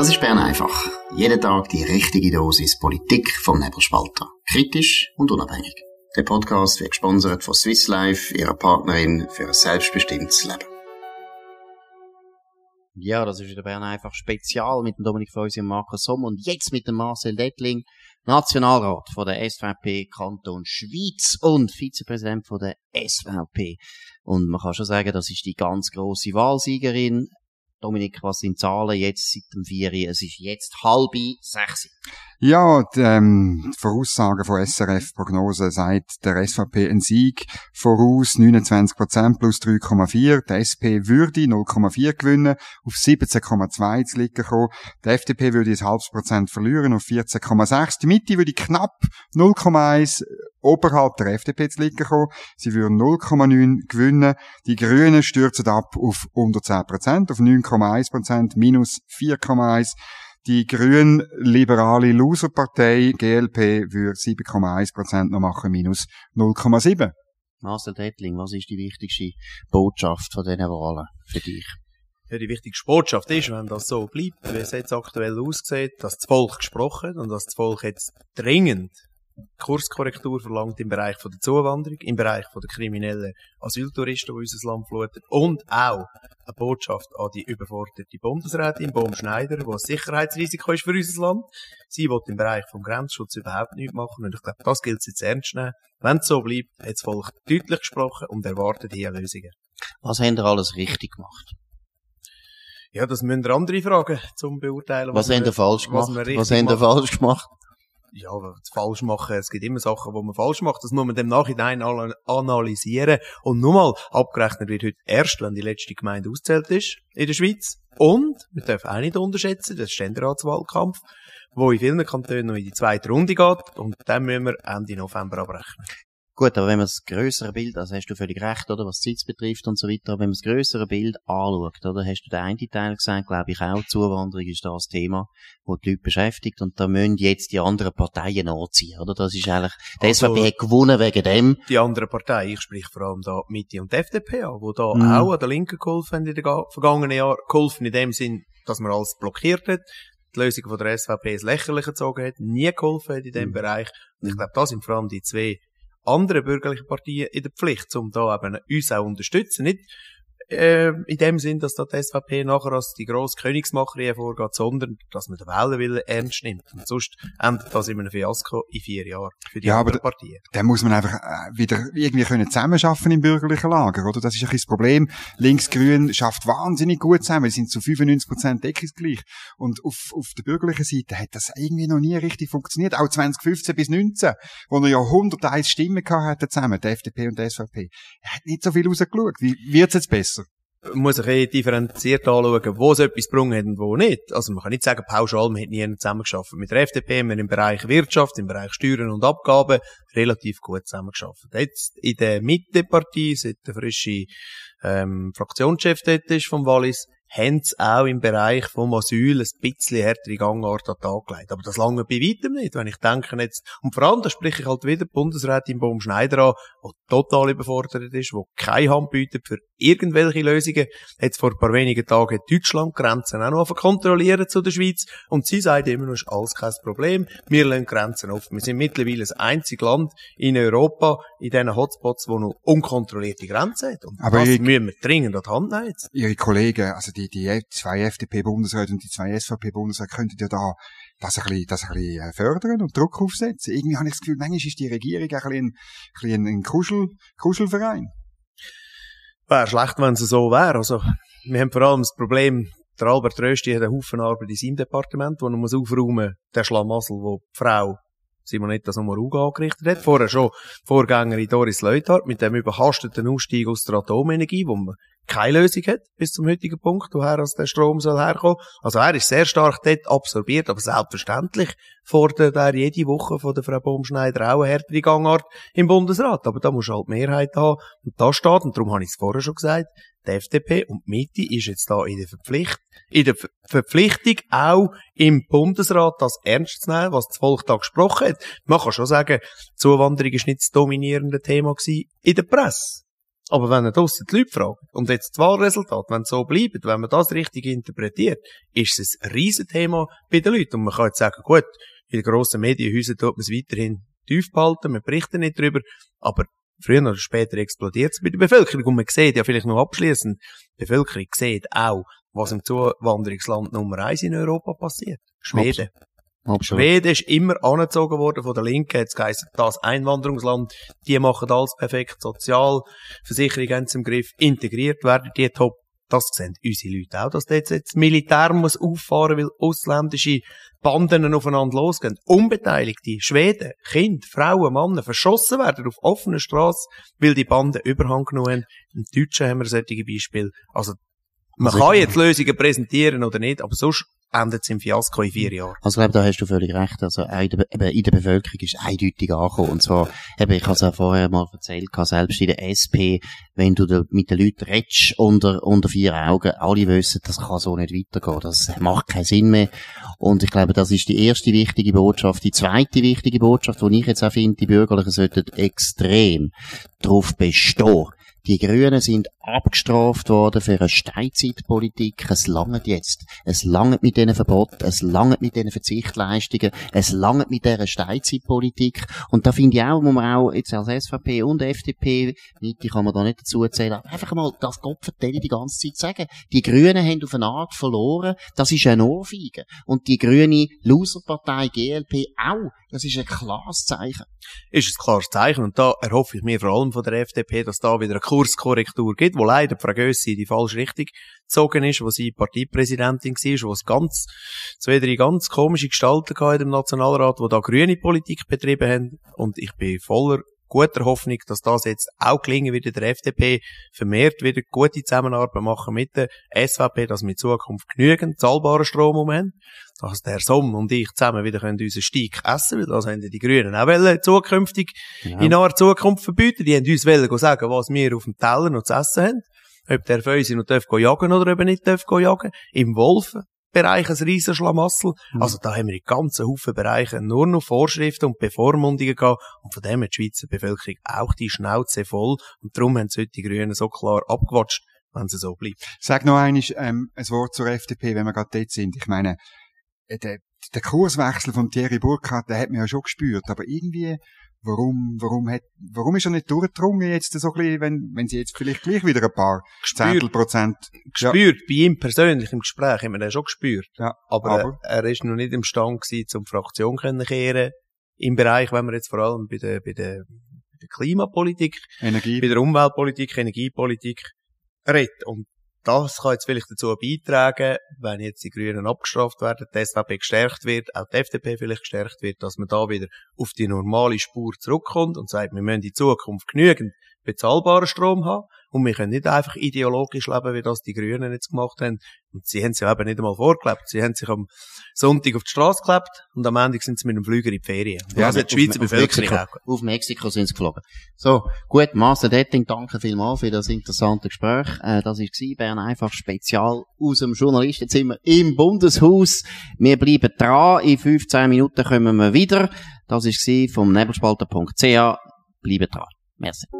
Das ist Bern einfach. Jeden Tag die richtige Dosis Politik vom Nebelspalter. Kritisch und unabhängig. Der Podcast wird gesponsert von Swiss Life, ihrer Partnerin für ein selbstbestimmtes Leben. Ja, das ist wieder Bern einfach spezial mit dem Dominik Feusi und Markus Somm und jetzt mit dem Marcel Dettling, Nationalrat von der SVP Kanton Schweiz und Vizepräsident von der SVP. Und man kann schon sagen, das ist die ganz große Wahlsiegerin. Dominik, was sind Zahlen jetzt seit dem 4? Es ist jetzt halb sechs. Ja, die, ähm, die Voraussagen von SRF Prognose sagt der SVP ein Sieg voraus 29% plus 3,4. Die SP würde 0,4 gewinnen, auf 17,2 zu liegen kommen. Die FDP würde ein halbes Prozent verlieren, auf 14,6. Die Mitte würde knapp 0,1 oberhalb der FDP zu liegen kommen. Sie würden 0,9 gewinnen. Die Grünen stürzen ab auf unter 10 Prozent, auf 9,1% minus 4,1 die grün-liberale Loserpartei GLP würde 7,1% noch machen, minus 0,7. Marcel Dettling, was ist die wichtigste Botschaft von diesen Wahlen für dich? Ja, die wichtigste Botschaft ist, wenn das so bleibt, wie es jetzt aktuell aussieht, dass das Volk gesprochen und dass das Volk jetzt dringend Kurskorrektur verlangt im Bereich von der Zuwanderung, im Bereich von der kriminellen Asyltouristen, die unser Land fluten und auch eine Botschaft an die überforderte Bundesrätin Bohm Schneider, die ein Sicherheitsrisiko ist für unser Land. Sie will im Bereich vom Grenzschutz überhaupt nichts machen und ich glaube, das gilt es jetzt ernst nehmen. Wenn es so bleibt, hat das Volk deutlich gesprochen und erwartet hier Lösungen. Was haben wir alles richtig gemacht? Ja, das müssen andere fragen, zum beurteilen. Was, was haben wir falsch gemacht? Was, was haben wir falsch gemacht? Ja, falsch machen. Es gibt immer Sachen, wo man falsch macht. Das muss man im Nachhinein analysieren. Und nur mal, abgerechnet wird heute erst, wenn die letzte Gemeinde auszählt ist in der Schweiz. Und, wir dürfen auch nicht unterschätzen, das Ständeratswahlkampf, wo in vielen Kantonen noch in die zweite Runde geht. Und dann müssen wir Ende November abrechnen. Gut, aber wenn man das größere Bild, also hast du völlig recht, oder, was Sitz betrifft und so weiter, wenn man das größere Bild anschaut, oder, hast du den einen Teil gesagt, glaube ich auch, Zuwanderung ist das Thema, wo die Leute beschäftigt und da müssen jetzt die anderen Parteien anziehen, oder? Das ist eigentlich, die also, SVP hat gewonnen wegen dem. Die anderen Parteien, ich sprich vor allem da Mitte und die FDP an, wo da mhm. auch an der Linken geholfen haben in den vergangenen Jahren, geholfen in dem Sinn, dass man alles blockiert hat, die Lösung von der SVP ins Lächerliche gezogen hat, nie geholfen hat in dem mhm. Bereich. Und ich glaube, das sind vor allem die zwei andere bürgerliche Parteien in der Pflicht, um da eben uns auch unterstützen. Nicht äh, in dem Sinn, dass da die SVP nachher als die grosse Königsmacherin hervorgeht, sondern dass man den Wählerwillen ernst nimmt. Und sonst endet das in einem Fiasko in vier Jahren für die ja, anderen aber Partien. Dann muss man einfach äh, wieder irgendwie können zusammenschaffen im bürgerlichen Lager, oder? Das ist ein bisschen das Problem. Links-Grün schafft wahnsinnig gut zusammen. Wir sind zu 95 Prozent deckungsgleich. Und auf, auf der bürgerlichen Seite hat das irgendwie noch nie richtig funktioniert. Auch 2015 bis 19, wo er ja 101 Stimmen gehabt hat zusammen, die FDP und die SVP. Er hat nicht so viel rausgeschaut. Wie wird's jetzt besser? Muss ich eh differenziert anschauen, wo es etwas gebrungen hat und wo nicht. Also man kann nicht sagen, pauschal, man hat nie zusammengeschafft. Mit der FDP haben wir im Bereich Wirtschaft, im Bereich Steuern und Abgaben relativ gut zusammengeschafft. Jetzt in der Mittepartie, seit der frische ähm, Fraktionschef dort ist vom Wallis, haben sie auch im Bereich vom Asyl ein bisschen härtere Gangart an den Tag gelegt. Aber das lange bei weitem nicht, wenn ich denke jetzt, und vor allem, da spreche ich halt wieder Bundesrätin Baum Schneider an, die total überfordert ist, die keine Hand bietet für irgendwelche Lösungen. Jetzt vor ein paar wenigen Tagen hat Deutschland Grenzen auch noch kontrollieren zu der Schweiz und sie sagt immer noch, ist alles kein Problem. Wir lassen Grenzen offen. Wir sind mittlerweile das einzige Land in Europa, in diesen Hotspots, wo noch unkontrollierte Grenzen hat. Und Aber das müssen wir dringend an die Hand nehmen. Jetzt. Ihre Kollegen, also die, die zwei FDP-Bundesräte und die zwei SVP-Bundesräte könnten ja da das ein bisschen, das ein bisschen äh, fördern und Druck aufsetzen. Irgendwie habe ich das Gefühl, manchmal ist die Regierung ein bisschen ein, ein, Kuschel, Kuschelverein. Wäre schlecht, wenn es so wäre. Also, wir haben vor allem das Problem, der Albert Rösti hat einen Haufen Arbeit in seinem Departement, wo er muss aufräumen der Schlamassel, wo die Frau Simonetta Sommaruga angerichtet hat. Vorher schon Vorgängerin Doris Leuthard mit dem überhasteten Ausstieg aus der Atomenergie, wo man keine Lösung hat bis zum heutigen Punkt, woher aus der Strom soll herkommen. Also er ist sehr stark dort absorbiert, aber selbstverständlich fordert er jede Woche von der Frau Baumschneider auch eine härtere Gangart im Bundesrat. Aber da muss halt Mehrheit haben. Und da steht, und darum habe ich es vorher schon gesagt, die FDP und die Mitte ist jetzt da in der Verpflicht, in der Verpflichtung auch im Bundesrat das ernst zu nehmen, was das Volk da gesprochen hat. Man kann schon sagen, Zuwanderung ist nicht das dominierende Thema gewesen in der Presse. Aber wenn er draussen die Leute fragt, und jetzt das Wahlresultat, wenn es so bleibt, wenn man das richtig interpretiert, ist es ein Riesenthema bei den Leuten. Und man kann jetzt sagen, gut, in den grossen Medienhäusern tut man es weiterhin tief behalten, man berichtet nicht drüber, aber früher oder später explodiert es bei der Bevölkerung. Und man sieht ja vielleicht noch abschließend, die Bevölkerung sieht auch, was im Zuwanderungsland Nummer eins in Europa passiert. Schweden. Absolut. Schweden ist immer angezogen worden von der Linken. Jetzt heisst das Einwanderungsland. Die machen alles perfekt. Sozialversicherung haben sie im Griff. Integriert werden die top. Das sehen unsere Leute auch, dass dort jetzt das Militär muss auffahren, weil ausländische Banden aufeinander losgehen. Unbeteiligte Schweden, Kinder, Frauen, Männer verschossen werden auf offener Straße, weil die Banden Überhang genommen haben. Im Deutschen haben wir solche Beispiele. Also, man Also kann jetzt Lösungen präsentieren oder nicht, aber sonst endet es im Fiasko in vier Jahren. Also ich glaube, da hast du völlig recht. Also in der, eben in der Bevölkerung ist eindeutig angekommen. Und zwar, eben, ich habe es ja vorher mal erzählt, selbst in der SP, wenn du mit den Leuten redest, unter, unter vier Augen, alle wissen, das kann so nicht weitergehen. Das macht keinen Sinn mehr. Und ich glaube, das ist die erste wichtige Botschaft. Die zweite wichtige Botschaft, die ich jetzt auch finde, die Bürgerlichen sollten extrem darauf bestehen. Die Grünen sind abgestraft worden für eine Steinzeitpolitik. Es langt jetzt. Es langt mit diesen Verboten, es langt mit diesen Verzichtleistungen, es langt mit dieser Steinzeitpolitik. Und da finde ich auch, muss man auch jetzt als SVP und FDP, Mitte kann man da nicht dazu zählen, einfach mal das Gott vertellen die ganze Zeit sagen. Die Grünen haben auf eine Art verloren. Das ist eine Ohrfeige. Und die grüne Loserpartei GLP auch. Das ist ein klares Zeichen. ist ein klares Zeichen. Und da erhoffe ich mir vor allem von der FDP, dass da wieder eine Kurskorrektur gibt, wo leider Frau Gössi in die falsche Richtung gezogen ist, wo sie Parteipräsidentin war, wo es ganz, zwei, drei ganz komische Gestalten gehabt im Nationalrat, wo da grüne Politik betrieben haben. Und ich bin voller guter Hoffnung, dass das jetzt auch gelingen wird der FDP, vermehrt wieder gute Zusammenarbeit machen mit der SVP, dass wir in Zukunft genügend zahlbaren Strom haben, dass der Somm und ich zusammen wieder können unseren Steak essen, weil das haben ja die Grünen auch wollen, zukünftig Genau. in naher Zukunft verbieten. Die haben uns wollen sagen, was wir auf dem Teller noch zu essen haben. Ob der uns noch darf jagen oder ob er nicht darf jagen. Im Wolfenbereich ein riesen Schlamassel. Mhm. Also da haben wir in ganzen Haufen Bereichen nur noch Vorschriften und Bevormundungen gehabt. Und von dem hat die Schweizer Bevölkerung auch die Schnauze voll. Und darum haben sie heute die Grünen so klar abgewatscht, wenn sie so bleibt. Sag noch einmal, ähm, ein Wort zur FDP, wenn wir gerade dort sind. Ich meine, äh, der, der Kurswechsel von Thierry Burkhardt, den hat man ja schon gespürt, aber irgendwie, warum, warum hat, warum ist er nicht durchgedrungen jetzt so ein bisschen, wenn, wenn sie jetzt vielleicht gleich wieder ein paar Zehntel Prozent, ja, Gespürt, bei ihm persönlich im Gespräch haben wir den schon gespürt. ja, Aber, Aber? Äh, er ist noch nicht imstande gewesen, zum Fraktion können kehren. Im Bereich, wenn wir jetzt vor allem bei der, bei der, bei der Klimapolitik, Energie. bei der Umweltpolitik, Energiepolitik redet. Und das kann jetzt vielleicht dazu beitragen, wenn jetzt die Grünen abgestraft werden, die SVP gestärkt wird, auch die FDP vielleicht gestärkt wird, dass man da wieder auf die normale Spur zurückkommt und sagt, wir müssen in Zukunft genügend bezahlbaren Strom haben und wir können nicht einfach ideologisch leben, wie das die Grünen jetzt gemacht haben. Und sie haben sich eben nicht einmal vorgelebt. Sie haben sich am Sonntag auf die Straße geklebt und am Ende sind sie mit dem Flüger in die Ferien. Ja, das hat die Schweizer auf, Bevölkerung Mexiko, auch. auf Mexiko sind sie geflogen. So, gut, Master Detting, danke vielmals für das interessante Gespräch. Äh, das war Bern einfach Spezial aus dem Journalistenzimmer im Bundeshaus. Wir bleiben dran. In 15 Minuten kommen wir wieder. Das war vom nebelspalter.ch. Bleiben dran. Merci.